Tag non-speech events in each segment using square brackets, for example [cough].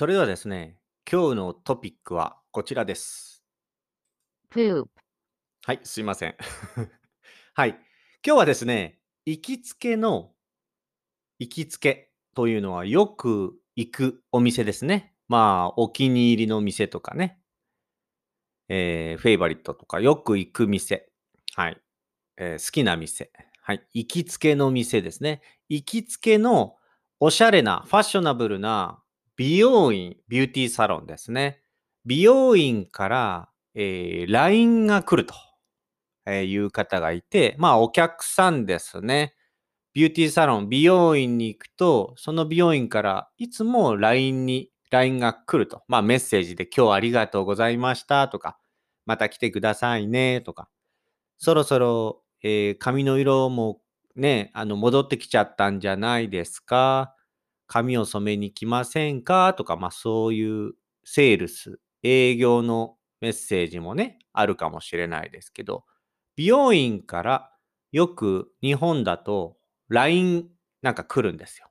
それではですね、今日のトピックはこちらです。poop, はい、すいません。[laughs] はい。今日はですね、行きつけの、行きつけというのはよく行くお店ですね。まあ、お気に入りの店とかね。えーフェイバリットとかよく行く店。はい。えー好きな店。はい。行きつけの店ですね。行きつけのおしゃれな、ファッショナブルな美容院、ビューティーサロンですね。美容院から、えー LINE が来るとえいう方がいて、まあお客さんですね。ビューティーサロン、美容院に行くと、その美容院からいつも LINE に、LINE が来ると。まあメッセージで今日はありがとうございましたとか、また来てくださいねとか、そろそろ、えー髪の色もね、あの戻ってきちゃったんじゃないですか髪を染めに来ませんか？とか、まあそういうセールス、営業のメッセージもね、あるかもしれないですけど、美容院からよく日本だと LINE なんか来るんですよ。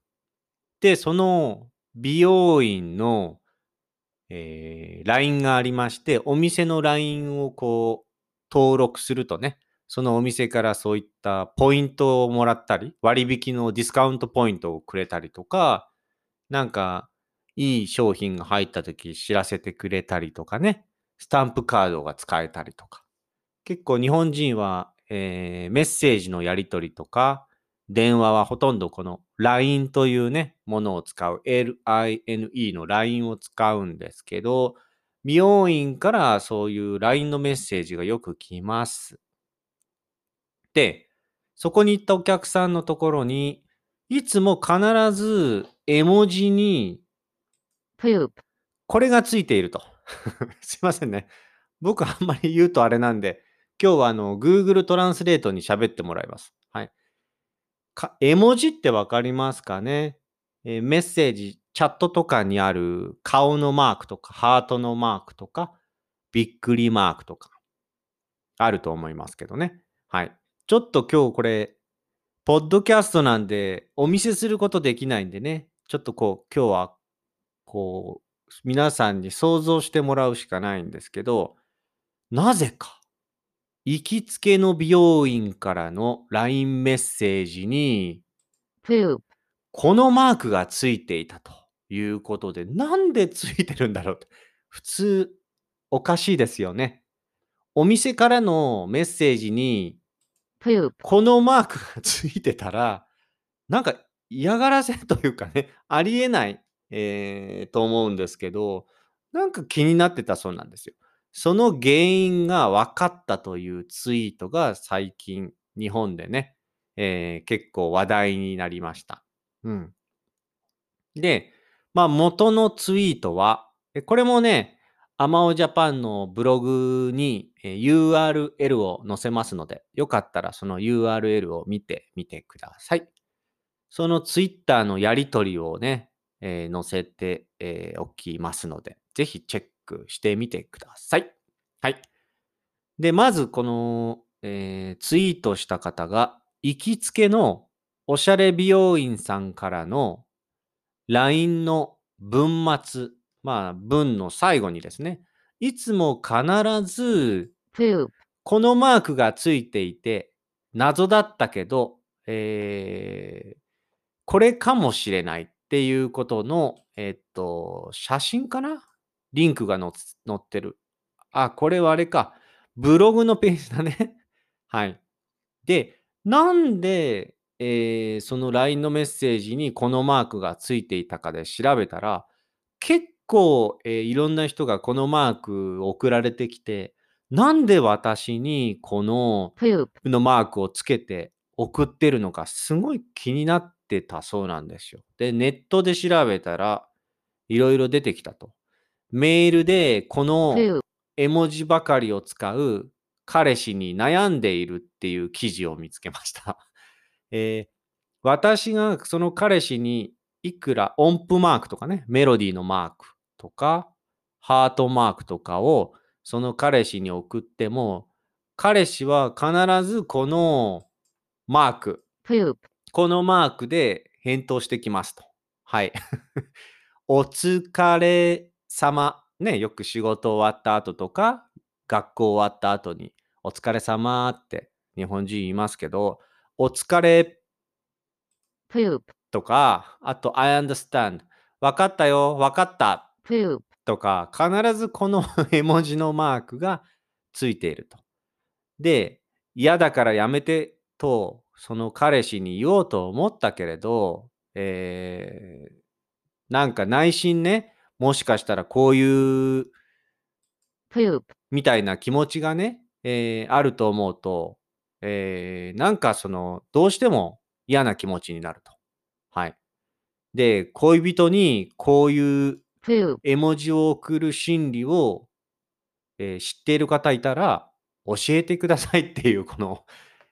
で、その美容院の、えー LINE がありまして、お店の LINE をこう登録するとね、そのお店からそういったポイントをもらったり、割引のディスカウントポイントをくれたりとか、なんかいい商品が入った時知らせてくれたりとかね、スタンプカードが使えたりとか。結構日本人は、えーメッセージのやり取りとか、電話はほとんどこの LINE というね、ものを使う、LINE の LINE を使うんですけど、美容院からそういう LINE のメッセージがよく来ます。で、そこに行ったお客さんのところに、いつも必ず絵文字に poop, これがついていると。[laughs] すいませんね。僕あんまり言うとあれなんで、今日はあの Google トランスレートに喋ってもらいます。はい。か絵文字ってわかりますかね、えーメッセージ、チャットとかにある顔のマークとか、ハートのマークとか、びっくりマークとか、あると思いますけどね。はい。ちょっと今日これ、ポッドキャストなんでお見せすることできないんでね、ちょっとこう、今日はこう、皆さんに想像してもらうしかないんですけど、なぜか、行きつけの美容院からの LINE メッセージに、このマークがついていたということで、なんでついてるんだろうと。普通、おかしいですよね。お店からのメッセージに、poop, このマークがついてたら、なんか嫌がらせというかね、[laughs] ありえない、えーと思うんですけど、なんか気になってたそうなんですよ。その原因が分かったというツイートが最近日本でね、えー結構話題になりました。うん。で、まあ元のツイートは、これもね、アマオジャパンのブログに URL を載せますので、よかったらその URL を見てみてください。そのツイッターのやり取りをね、えー載せて、えーおきますので、ぜひチェックしてみてください。はい。で、まずこの、えーツイートした方が、行きつけのおしゃれ美容院さんからの LINE の文末、まあ文の最後にですね、いつも必ずこのマークがついていて、謎だったけど、えーこれかもしれないっていうことの、えっと、写真かな？リンクが載ってる。あ、これはあれか。ブログのページだね。[laughs] はい。で、なんで、えーその LINE のメッセージにこのマークがついていたかで調べたら、結構、えーいろんな人がこのマーク送られてきて、なんで私にこののマークをつけて送ってるのかすごい気になってたそうなんですよ。で、ネットで調べたらいろいろ出てきたと。メールでこの絵文字ばかりを使う彼氏に悩んでいるっていう記事を見つけました。[laughs] えー私がその彼氏にいくら音符マークとかね、メロディーのマークとか、ハートマークとかをその彼氏に送っても、彼氏は必ずこのマーク、このマークで返答してきますと。はい。[laughs] お疲れ様。ね、よく仕事終わった後とか、学校終わった後に、お疲れ様って日本人言いますけど、お疲れとか、あと I understand。わかったよ、わかった。Poop, とか、必ずこの [laughs] 絵文字のマークがついていると。で、嫌だからやめてと、その彼氏に言おうと思ったけれど、えーなんか内心ね、もしかしたらこういう poop, みたいな気持ちがね、えーあると思うと、えーなんかその、どうしても嫌な気持ちになると。はい。で、恋人にこういう絵文字を送る心理を、えー知っている方いたら教えてくださいっていうこの、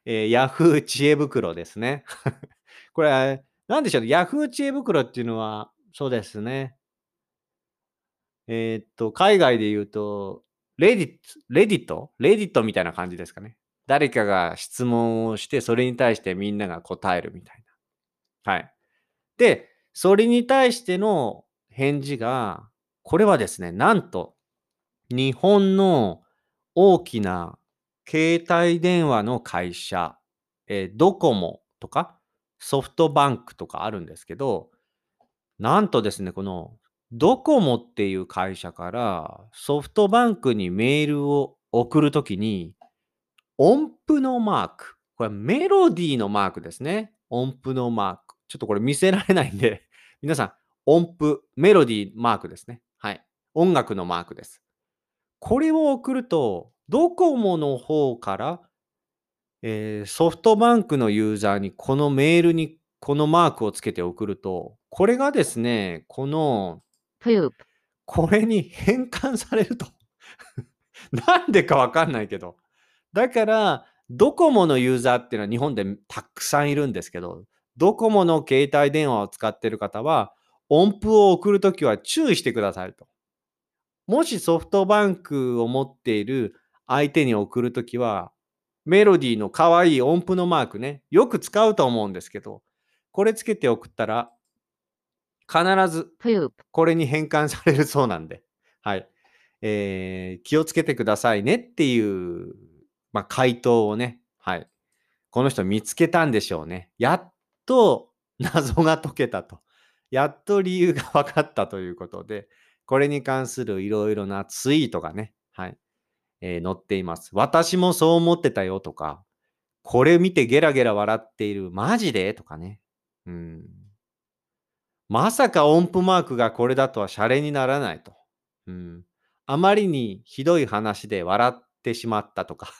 えー、ヤフー知恵袋ですね。[laughs] これ、なんでしょうね。ヤフー知恵袋っていうのは、そうですね。えーっと、海外で言うと、レディット、レディット？レディットみたいな感じですかね。誰かが質問をして、それに対してみんなが答えるみたいな。はい。で、それに対しての返事が、これはですね、なんと、日本の大きな携帯電話の会社、えードコモとかソフトバンクとかあるんですけど、なんとですね、このドコモっていう会社からソフトバンクにメールを送るときに、音符のマーク。これメロディーのマークですね。音符のマーク。ちょっとこれ見せられないんで、皆さん、音符、メロディーマークですね。はい。音楽のマークです。これを送ると、ドコモの方から、えーソフトバンクのユーザーにこのメールにこのマークをつけて送ると、これがですね、このこれに変換されると。[laughs] なんでかわかんないけど。だから、ドコモのユーザーっていうのは日本でたくさんいるんですけど、ドコモの携帯電話を使っている方は、音符を送るときは注意してくださいと。もしソフトバンクを持っている相手に送るときは、メロディーの可愛い音符のマークね、よく使うと思うんですけど、これつけて送ったら、必ずこれに変換されるそうなんで、はい。えー気をつけてくださいねっていう、まあ、回答をね、はい。この人見つけたんでしょうね。やっと謎が解けたと。やっと理由が分かったということで、これに関するいろいろなツイートがね、はい。えー載っています。私もそう思ってたよとか、これ見てゲラゲラ笑っている、マジで？とかね。うん。まさか音符マークがこれだとはシャレにならないと。うん。あまりにひどい話で笑ってしまったとか。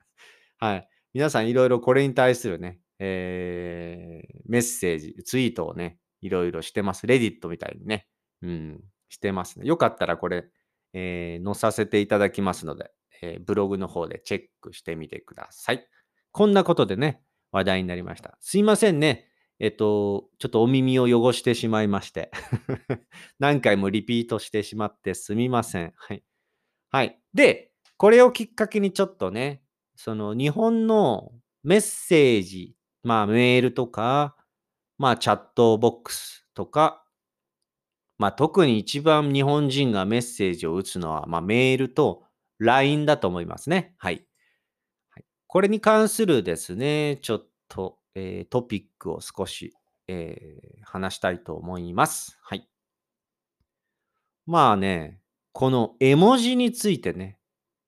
[laughs] はい。皆さんいろいろこれに対するね、えーメッセージ、ツイートをね、いろいろしてます。レディットみたいにね。うん。してますね。よかったらこれ、えー載させていただきますので、えーブログの方でチェックしてみてください。こんなことでね、話題になりました。すいませんね。えっと、ちょっとお耳を汚してしまいまして。[laughs] 何回もリピートしてしまってすみません。はい。はい。で、これをきっかけにちょっとね、その日本のメッセージ、まあメールとか、まあチャットボックスとか、まあ特に一番日本人がメッセージを打つのは、まあメールと LINE だと思いますね。はい。これに関するですね、ちょっと、えートピックを少し、えー話したいと思います。はい。まあね、この絵文字についてね、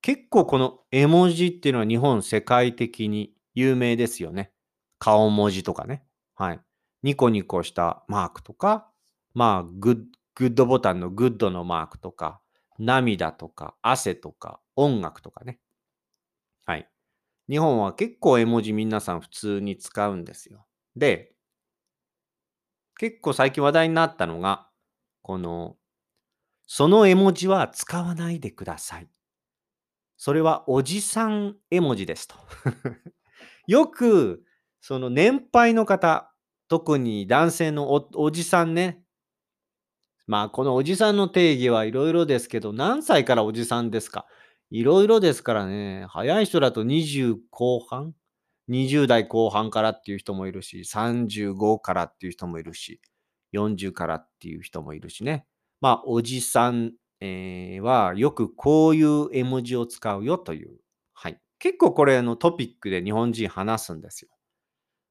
結構この絵文字っていうのは日本世界的に有名ですよね。顔文字とかね。はい。ニコニコしたマークとか、まあ、グッグッドボタンのグッドのマークとか、涙とか、汗とか、音楽とかね。はい。日本は結構絵文字皆さん普通に使うんですよ。で、結構最近話題になったのが、この、その絵文字は使わないでください。それはおじさん絵文字ですと。[laughs] よく、その年配の方、特に男性のおじさんね。まあ、このおじさんの定義はいろいろですけど、何歳からおじさんですか？いろいろですからね。早い人だと20後半 ?20 代後半からっていう人もいるし、35からっていう人もいるし、40からっていう人もいるしね。まあ、おじさん、えーはよくこういう絵文字を使うよという。はい。結構これのトピックで日本人話すんですよ。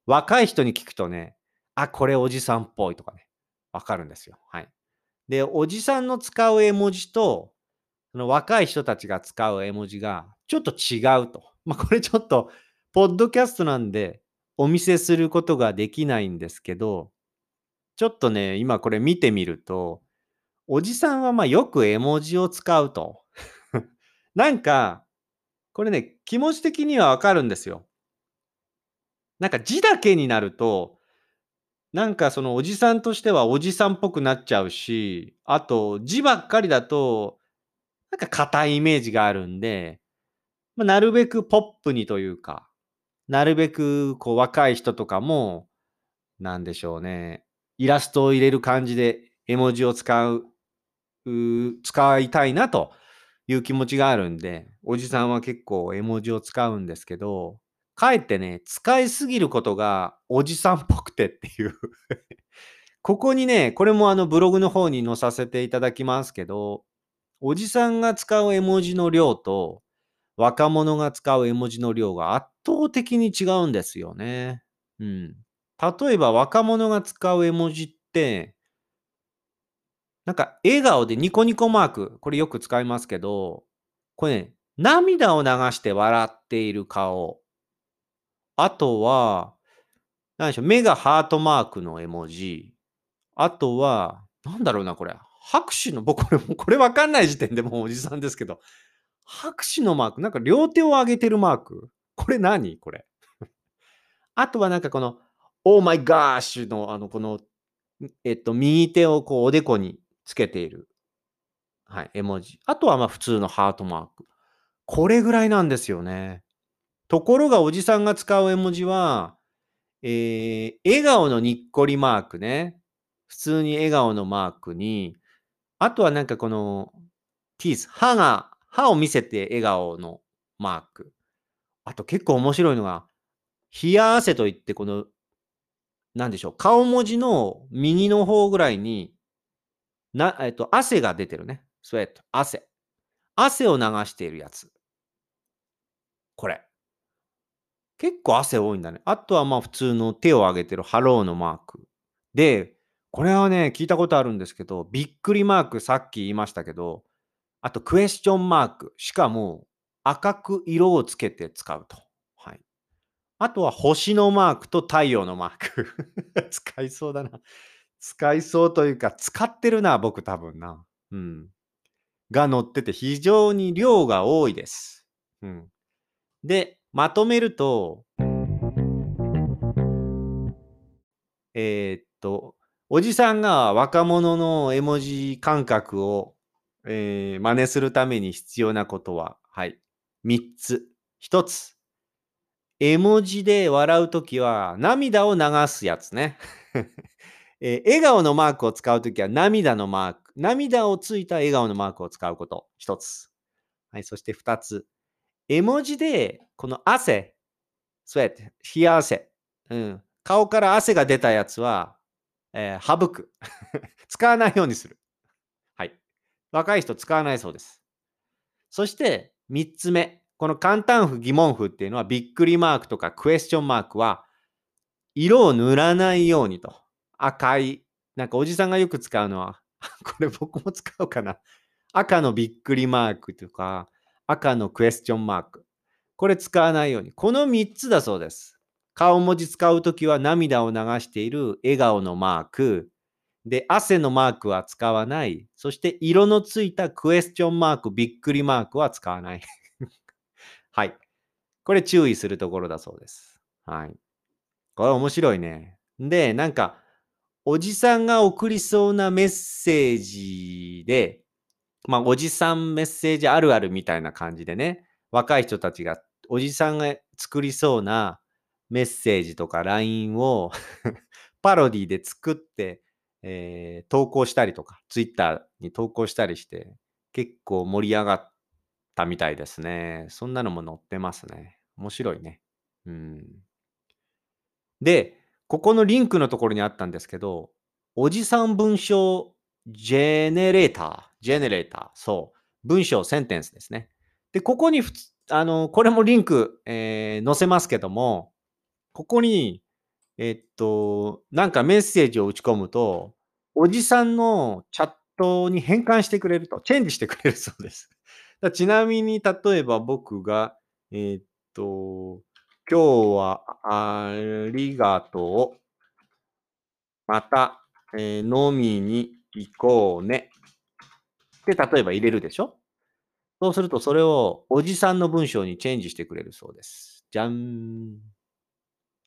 若い人に聞くとね、あ、これおじさんっぽいとかね、わかるんですよ。はい。で、おじさんの使う絵文字と、その若い人たちが使う絵文字がちょっと違うと。まあ、これちょっと、ポッドキャストなんでお見せすることができないんですけど、ちょっとね、今これ見てみると、おじさんはまよく絵文字を使うと。[laughs] なんか、これね、気持ち的にはわかるんですよ。なんか字だけになると、なんかそのおじさんとしてはおじさんっぽくなっちゃうし、あと字ばっかりだと、なんか硬いイメージがあるんで、まあ、なるべくポップにというか、なるべくこう若い人とかも、なんでしょうね、イラストを入れる感じで絵文字を使う、う使いたいなという気持ちがあるんで、おじさんは結構絵文字を使うんですけど、かえってね、使いすぎることがおじさんっぽくてっていう [laughs] ここにね、これもあのブログの方に載させていただきますけど、おじさんが使う絵文字の量と若者が使う絵文字の量が圧倒的に違うんですよね。うん。例えば若者が使う絵文字って、なんか笑顔でニコニコマーク、これよく使いますけど、これね、涙を流して笑っている顔。あとは、何でしょう、目がハートマークの絵文字。あとは、なんだろうな、これ。拍手の、僕これ、[laughs] これわかんない時点でもうおじさんですけど、拍手のマーク、なんか両手を上げてるマーク。これ何？これ。[laughs] あとはなんかこの、オーマイガーシュの、あの、この、えっと、右手をこうおでこにつけている。はい、絵文字。あとはまあ普通のハートマーク。これぐらいなんですよね。ところがおじさんが使う絵文字は、えー、笑顔のにっこりマークね。普通に笑顔のマークに、あとはなんかこの、ティース、歯が、歯を見せて笑顔のマーク。あと結構面白いのが、冷や汗といって、この、なんでしょう、顔文字の右の方ぐらいに、な、えっと、汗が出てるね。 sweat、汗。汗を流しているやつ。これ。結構汗多いんだね。あとはまあ普通の手を挙げてるハローのマーク。で、これはね、聞いたことあるんですけど、びっくりマークさっき言いましたけど、あとクエスチョンマーク。しかも赤く色をつけて使うと。はい。あとは星のマークと太陽のマーク。[laughs] 使いそうだな。使いそうというか、使ってるな、僕多分な。うん。が載ってて非常に量が多いです。うん。で、まとめると、えーっと、おじさんが若者の絵文字感覚を、えー真似するために必要なことは、はい、3つ。1つ、絵文字で笑うときは涙を流すやつね。[laughs] えー笑顔のマークを使うときは涙のマーク、涙をついた笑顔のマークを使うこと。1つ。はい、そして2つ。絵文字で、この汗、スウェット、冷や汗、うん、顔から汗が出たやつは、えー省く。[laughs] 使わないようにする。はい。若い人使わないそうです。そして、3つ目。この簡単符、疑問符っていうのは、びっくりマークとかクエスチョンマークは、色を塗らないようにと。赤い。なんかおじさんがよく使うのは、[laughs] これ僕も使うかな。赤のびっくりマークとか、赤のクエスチョンマーク。これ使わないように。この3つだそうです。顔文字使うときは涙を流している笑顔のマーク。で、汗のマークは使わない。そして、色のついたクエスチョンマーク、びっくりマークは使わない。[laughs] はい。これ注意するところだそうです。はい。これ面白いね。で、なんか、おじさんが送りそうなメッセージで、まあ、おじさんメッセージあるあるみたいな感じでね、若い人たちが、おじさんが作りそうなメッセージとか LINE を [laughs] パロディで作って、えー投稿したりとか、Twitter に投稿したりして、結構盛り上がったみたいですね。そんなのも載ってますね。面白いね。うん。で、ここのリンクのところにあったんですけど、おじさん文章ジェネレーター。ジェネレーター。そう。文章センテンスですね。で、ここに、あの、これもリンク、えー載せますけども、ここに、えっと、なんかメッセージを打ち込むと、おじさんのチャットに変換してくれると、チェンジしてくれるそうです。[laughs] だちなみに、例えば僕が、えっと、今日はありがとう。また、えー飲みに行こうね。って例えば入れるでしょ？そうすると、それをおじさんの文章にチェンジしてくれるそうです。じゃん。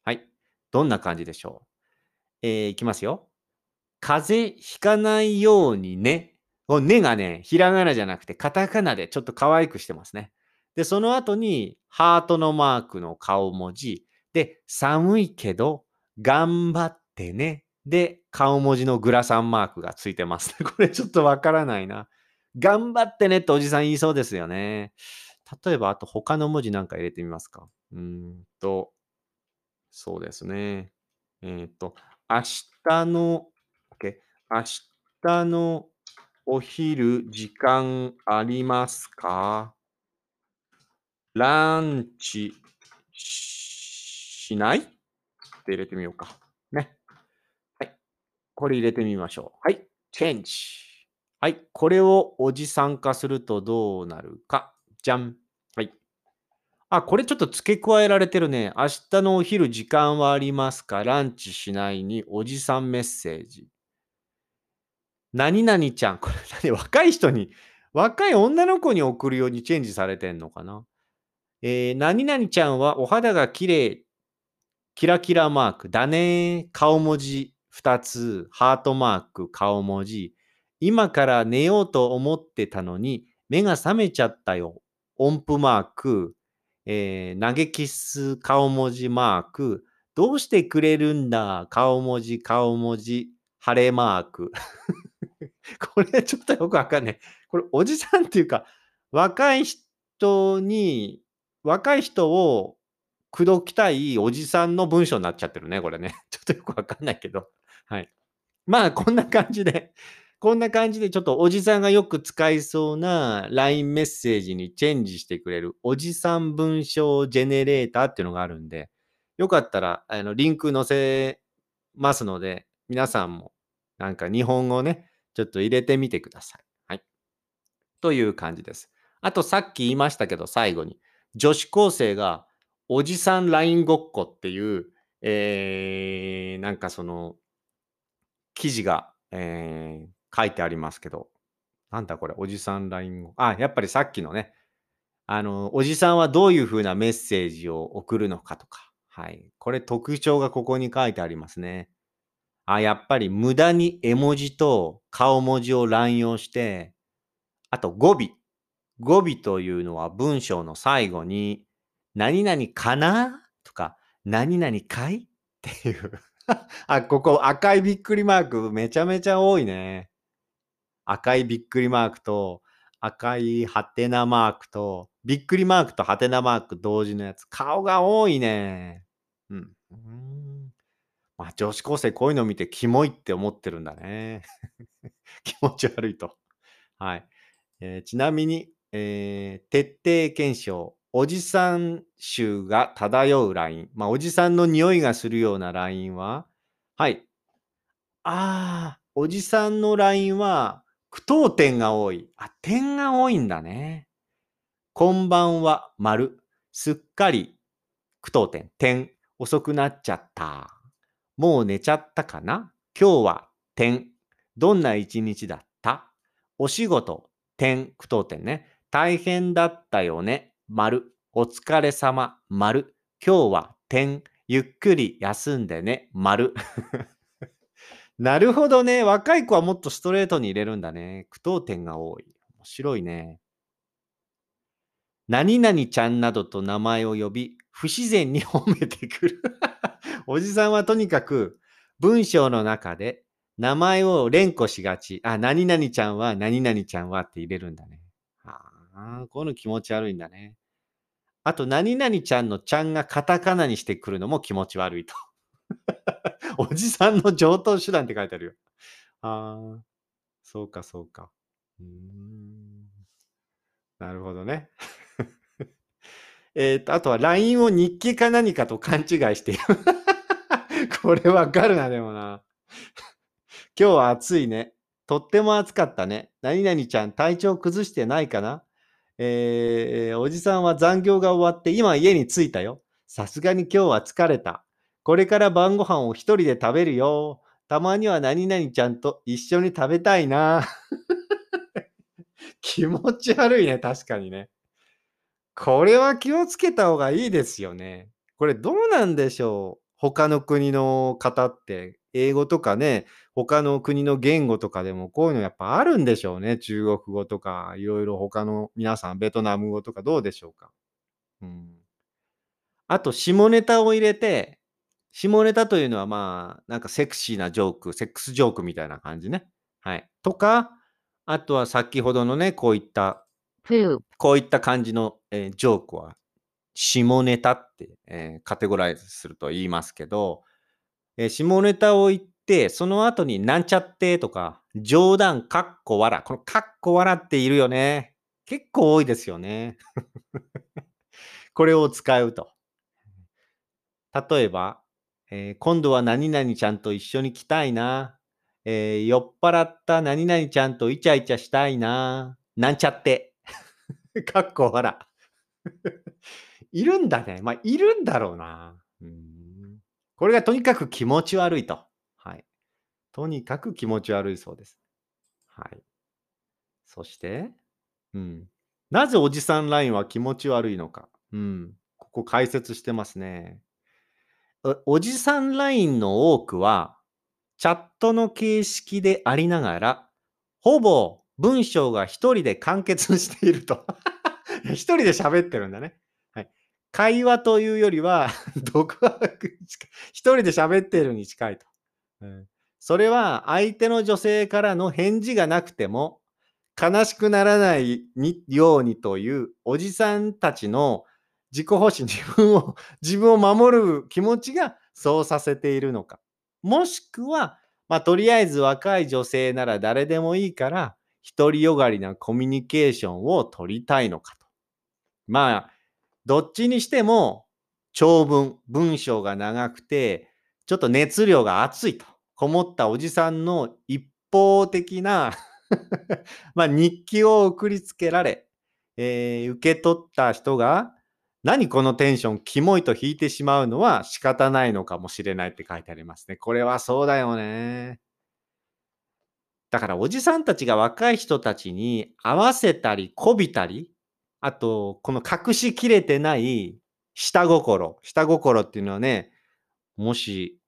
はい。どんな感じでしょう？えーいきますよ。風邪ひかないようにね。このねがね、ひらがなじゃなくて、カタカナでちょっと可愛くしてますね。で、その後に、ハートのマークの顔文字。で、寒いけど、頑張ってね。で、顔文字のグラサンマークがついてます。[laughs] これちょっとわからないな。頑張ってねっておじさん言いそうですよね。例えば、あと他の文字なんか入れてみますか。うんと、そうですね。えっ、と、明日の、OK 明日のお昼時間ありますか？ランチしない？って入れてみようか。これ入れてみましょう。はい。チェンジ。はい。これをおじさん化するとどうなるか。じゃん。はい。あ、これちょっと付け加えられてるね。明日のお昼時間はありますか？ランチしないにおじさんメッセージ。何々ちゃん。これ [laughs] 何？若い人に、若い女の子に送るようにチェンジされてんのかな？えー、何々ちゃんはお肌が綺麗、キラキラマーク。だね。顔文字2つ。ハートマーク、顔文字。今から寝ようと思ってたのに、目が覚めちゃったよ。音符マーク。えー投げキス顔文字マーク。どうしてくれるんだ？顔文字、顔文字、晴れマーク。[laughs] これちょっとよくわかんない。これおじさんっていうか、若い人に、若い人を口説きたいおじさんの文章になっちゃってるね、これね。[laughs] ちょっとよくわかんないけど。はい。まあ、こんな感じで、こんな感じでちょっとおじさんがよく使いそうな LINE メッセージにチェンジしてくれるおじさん文章ジェネレーターっていうのがあるんで、よかったら、あの、リンク載せますので、皆さんもなんか日本語ね、ちょっと入れてみてください。はい。という感じです。あとさっき言いましたけど、最後に、女子高生がおじさん LINE ごっこっていう、えー、なんかその、記事が、えー書いてありますけど、なんだこれ、おじさん LINE ごあ、やっぱりさっきのね、あの、おじさんはどういうふうなメッセージを送るのかとか、はい。これ特徴がここに書いてありますね。あ、やっぱり無駄に絵文字と顔文字を乱用して、あと語尾。語尾というのは文章の最後に、何々かな？とか、何々かい？っていう。あ、ここ赤いびっくりマークめちゃめちゃ多いね。赤いびっくりマークと、赤いハテナマークと、びっくりマークとハテナマーク同時のやつ。顔が多いね。うん。うんまあ、女子高生こういうの見てキモいって思ってるんだね。[laughs] 気持ち悪いと。はい。えーちなみに、えー徹底検証。おじさん臭が漂うライン。まあ、おじさんの匂いがするようなラインは、はい。ああ、おじさんのラインは、句読点が多い。あ、点が多いんだね。こんばんは、丸。すっかり、句読点、点。遅くなっちゃった。もう寝ちゃったかな？今日は、点。どんな一日だった？お仕事、点、句読点ね。大変だったよね。丸。お疲れ様。丸。今日は、点。ゆっくり休んでね。丸。[laughs] なるほどね。若い子はもっとストレートに入れるんだね。句読点が多い。面白いね。何々ちゃんなどと名前を呼び、不自然に褒めてくる。[laughs] おじさんはとにかく文章の中で名前を連呼しがち。あ、何々ちゃんは何々ちゃんはって入れるんだね。ああ、こういうの気持ち悪いんだね。あと、何々ちゃんのちゃんがカタカナにしてくるのも気持ち悪いと。[laughs] おじさんの上等手段って書いてあるよ。ああ、そうかそうか。うん。なるほどね。[laughs] えっと、あとは LINE を日記か何かと勘違いしている。[laughs] これわかるな、でもな。今日は暑いね。とっても暑かったね。何々ちゃん、体調崩してないかな？えー、おじさんは残業が終わって今家に着いたよ。さすがに今日は疲れた。これから晩ご飯を一人で食べるよ。たまには何々ちゃんと一緒に食べたいな。[laughs] 気持ち悪いね、確かにね。これは気をつけた方がいいですよね。これどうなんでしょう他の国の方って、英語とかね、他の国の言語とかでもこういうのやっぱあるんでしょうね。中国語とか、いろいろ他の皆さん、ベトナム語とかどうでしょうか。うん。あと、下ネタを入れて、下ネタというのはまあ、なんかセクシーなジョーク、セックスジョークみたいな感じね。はい。とか、あとは先ほどのね、こういった、こういった感じの、えージョークは、下ネタって、えーカテゴライズすると言いますけど、えー下ネタを言って、その後になんちゃってとか、冗談かっこわら。このかっこわらっているよね。結構多いですよね。[laughs] これを使うと。例えば、えー今度は何々ちゃんと一緒に来たいな。えー酔っ払った何々ちゃんとイチャイチャしたいな。なんちゃって。[laughs] かっこわら。[laughs] いるんだね。まあ、いるんだろうな。うんこれがとにかく気持ち悪いと。はい。とにかく気持ち悪いそうです。はい。そして、うん。なぜおじさんラインは気持ち悪いのか。うん。ここ解説してますね。おじさんラインの多くは、チャットの形式でありながら、ほぼ文章が一人で完結していると。[laughs] 一人で喋ってるんだね。会話というよりは、[laughs] 独白に近い。一人で喋ってるに近いと。それは相手の女性からの返事がなくても悲しくならないようにというおじさんたちの自己保身、自分を、[laughs] 自分を守る気持ちがそうさせているのか。もしくは、まあ、とりあえず若い女性なら誰でもいいから、独りよがりなコミュニケーションを取りたいのかと。まあ、どっちにしても、長文、文章が長くて、ちょっと熱量が熱いと。こもったおじさんの一方的な [laughs] ま日記を送りつけられ、えー受け取った人が、何このテンション、キモいと引いてしまうのは仕方ないのかもしれないって書いてありますね。これはそうだよね。だからおじさんたちが若い人たちに合わせたり、こびたり、あと、この隠しきれてない下心。下心っていうのはね、もし、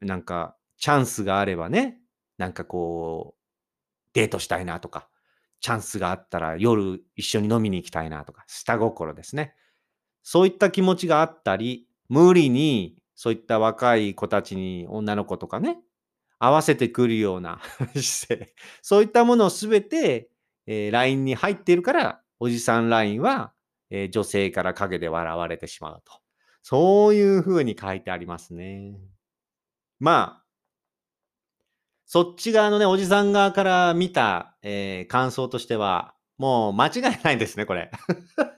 なんか、チャンスがあればね、なんかこう、デートしたいなとか、チャンスがあったら夜一緒に飲みに行きたいなとか、下心ですね。そういった気持ちがあったり、無理にそういった若い子たちに女の子とかね、合わせてくるような [laughs] 姿勢、そういったものをすべて、えー LINE に入っているから、おじさん LINE は、えー女性から陰で笑われてしまうと。そういうふうに書いてありますね。まあ、そっち側のね、おじさん側から見た、えー感想としては、もう間違いないですね、これ。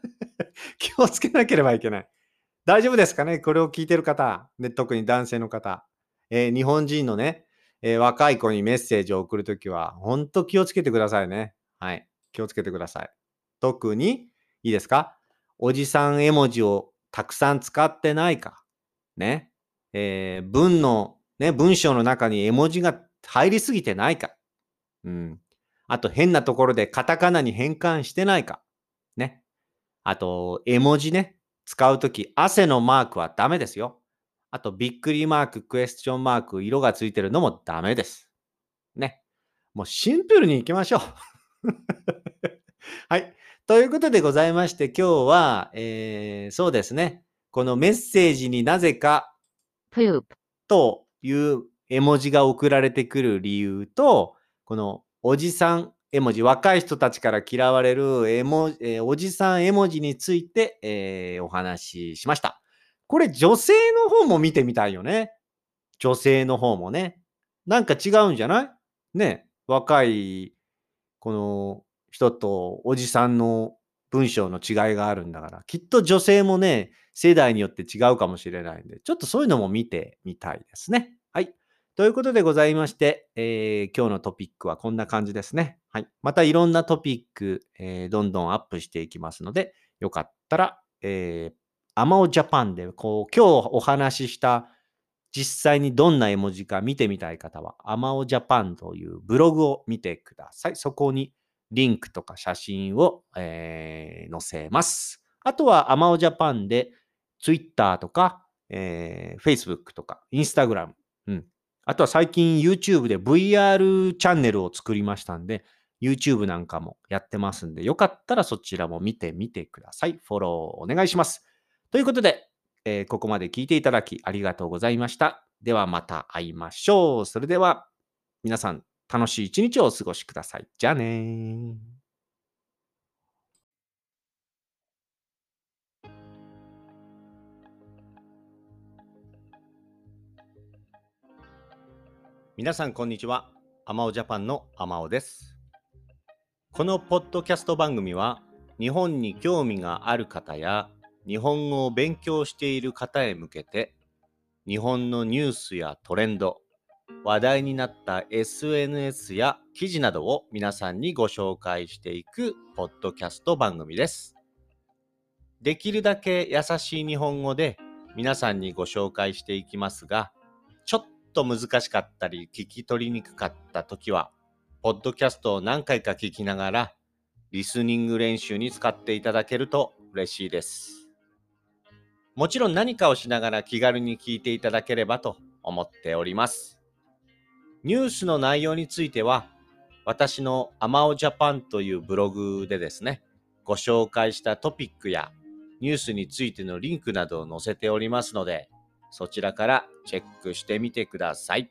[laughs] 気をつけなければいけない。大丈夫ですかねこれを聞いてる方、ね、特に男性の方。えー日本人のね、えー若い子にメッセージを送るときは、本当気をつけてくださいね。はい。気をつけてください。特に、いいですか？おじさん絵文字をたくさん使ってないか？ね？えー文の、ね、文章の中に絵文字が入りすぎてないか？うん。あと、変なところでカタカナに変換してないか？ね？あと、絵文字ね。使うとき、汗のマークはダメですよ。あと、びっくりマーク、クエスチョンマーク、色がついてるのもダメです。ね？もうシンプルに行きましょう。[laughs] はい。ということでございまして、今日は、えーそうですね。このメッセージになぜかという絵文字が送られてくる理由と、このおじさん絵文字、若い人たちから嫌われる絵文えーおじさん絵文字について、えーお話ししました。これ女性の方も見てみたいよね。女性の方もね。なんか違うんじゃない？ね、若いこの人とおじさんの文章の違いがあるんだから、きっと女性もね、世代によって違うかもしれないんで、ちょっとそういうのも見てみたいですね。はい。ということでございまして、えー今日のトピックはこんな感じですね。はい。またいろんなトピック、えーどんどんアップしていきますので、よかったら、えー、アマオジャパンで、こう、今日お話しした実際にどんな絵文字か見てみたい方は、アマオジャパンというブログを見てください。そこにリンクとか写真を、えー載せます。あとは、アマオジャパンで Twitter とか、えー Facebook とか Instagram、うん。あとは最近 YouTube で VR チャンネルを作りましたんで、YouTube なんかもやってますんで、よかったらそちらも見てみてください。フォローお願いします。ということで、えーここまで聞いていただきありがとうございました。ではまた会いましょう。それでは皆さん楽しい一日をお過ごしください。じゃあねー。皆さんこんにちは。アマオジャパンのアマオです。このポッドキャスト番組は日本に興味がある方や日本語を勉強している方へ向けて日本のニュースやトレンド、話題になった SNS や記事などを皆さんにご紹介していくポッドキャスト番組です。できるだけ優しい日本語で皆さんにご紹介していきますが、ちょっと難しかったり聞き取りにくかった時は、ポッドキャストを何回か聞きながら、リスニング練習に使っていただけると嬉しいです。もちろん何かをしながら気軽に聞いていただければと思っております。ニュースの内容については、私のアマオジャパンというブログでですね、ご紹介したトピックやニュースについてのリンクなどを載せておりますので、そちらからチェックしてみてください。